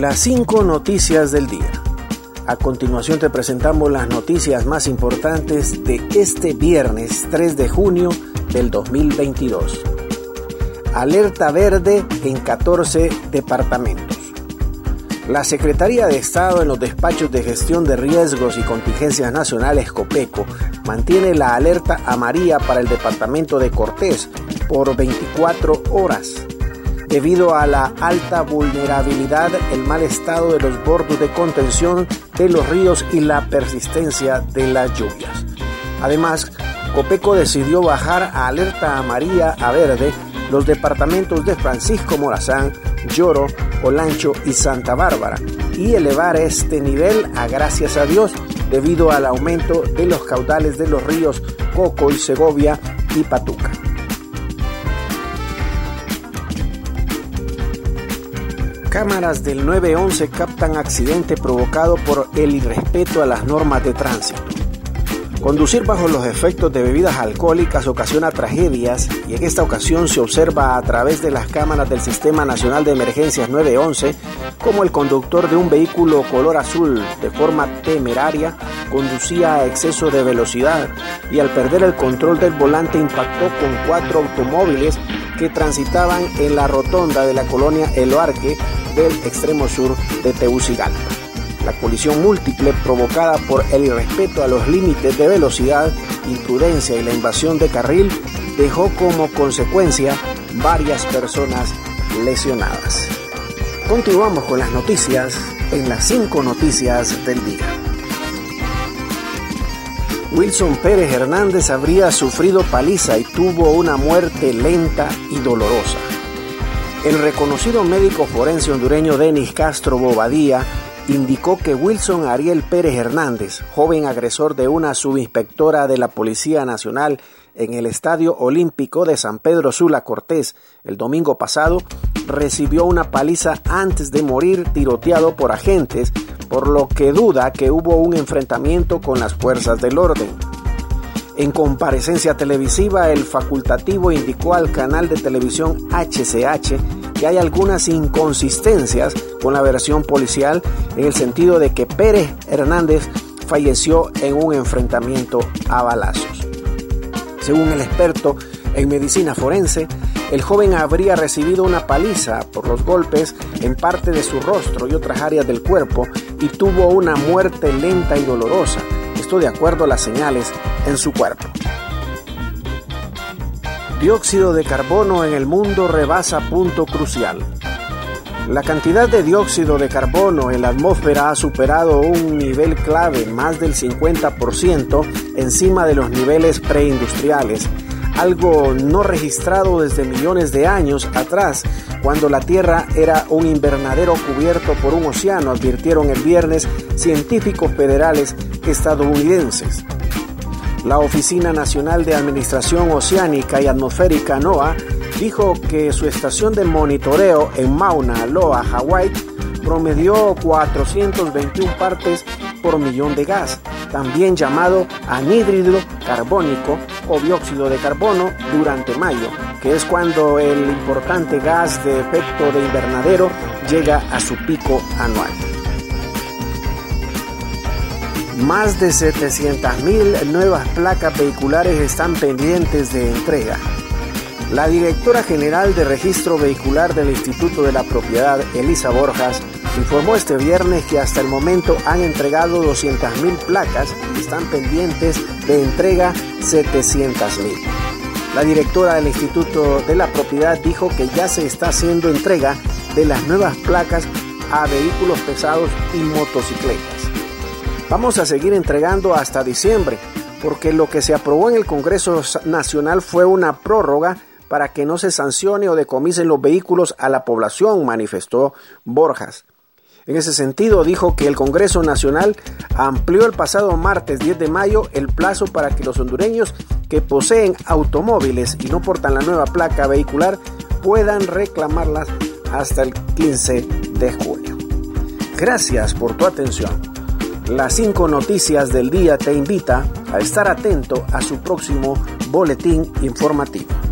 Las cinco noticias del día. A continuación te presentamos las noticias más importantes de este viernes 3 de junio del 2022. Alerta verde en 14 departamentos. La Secretaría de Estado en los despachos de gestión de riesgos y contingencias nacionales COPECO mantiene la alerta amarilla para el departamento de Cortés por 24 horas debido a la alta vulnerabilidad, el mal estado de los bordos de contención de los ríos y la persistencia de las lluvias. Además, Copeco decidió bajar a alerta amarilla a verde los departamentos de Francisco Morazán, Lloro, Olancho y Santa Bárbara y elevar este nivel a gracias a Dios debido al aumento de los caudales de los ríos Coco y Segovia y Patuca. Cámaras del 911 captan accidente provocado por el irrespeto a las normas de tránsito. Conducir bajo los efectos de bebidas alcohólicas ocasiona tragedias y en esta ocasión se observa a través de las cámaras del Sistema Nacional de Emergencias 911 como el conductor de un vehículo color azul de forma temeraria conducía a exceso de velocidad y al perder el control del volante impactó con cuatro automóviles que transitaban en la rotonda de la colonia Eloarque del extremo sur de Tegucigalpa. La colisión múltiple provocada por el irrespeto a los límites de velocidad, imprudencia y la invasión de carril dejó como consecuencia varias personas lesionadas. Continuamos con las noticias en las cinco noticias del día. Wilson Pérez Hernández habría sufrido paliza y tuvo una muerte lenta y dolorosa. El reconocido médico forense hondureño Denis Castro Bobadía indicó que Wilson Ariel Pérez Hernández, joven agresor de una subinspectora de la Policía Nacional en el Estadio Olímpico de San Pedro Sula Cortés el domingo pasado, recibió una paliza antes de morir tiroteado por agentes, por lo que duda que hubo un enfrentamiento con las fuerzas del orden. En comparecencia televisiva, el facultativo indicó al canal de televisión HCH hay algunas inconsistencias con la versión policial en el sentido de que Pérez Hernández falleció en un enfrentamiento a balazos. Según el experto en medicina forense, el joven habría recibido una paliza por los golpes en parte de su rostro y otras áreas del cuerpo y tuvo una muerte lenta y dolorosa esto de acuerdo a las señales en su cuerpo. Dióxido de carbono en el mundo rebasa punto crucial. La cantidad de dióxido de carbono en la atmósfera ha superado un nivel clave más del 50% encima de los niveles preindustriales, algo no registrado desde millones de años atrás, cuando la Tierra era un invernadero cubierto por un océano, advirtieron el viernes científicos federales estadounidenses. La Oficina Nacional de Administración Oceánica y Atmosférica NOAA dijo que su estación de monitoreo en Mauna Loa, Hawái, promedió 421 partes por millón de gas, también llamado anhídrido carbónico o dióxido de carbono durante mayo, que es cuando el importante gas de efecto de invernadero llega a su pico anual. Más de 700.000 nuevas placas vehiculares están pendientes de entrega. La directora general de Registro Vehicular del Instituto de la Propiedad, Elisa Borjas, informó este viernes que hasta el momento han entregado 200.000 placas y están pendientes de entrega 700.000. La directora del Instituto de la Propiedad dijo que ya se está haciendo entrega de las nuevas placas a vehículos pesados y motocicletas. Vamos a seguir entregando hasta diciembre, porque lo que se aprobó en el Congreso Nacional fue una prórroga para que no se sancione o decomisen los vehículos a la población, manifestó Borjas. En ese sentido, dijo que el Congreso Nacional amplió el pasado martes 10 de mayo el plazo para que los hondureños que poseen automóviles y no portan la nueva placa vehicular puedan reclamarlas hasta el 15 de julio. Gracias por tu atención. Las cinco noticias del día te invita a estar atento a su próximo boletín informativo.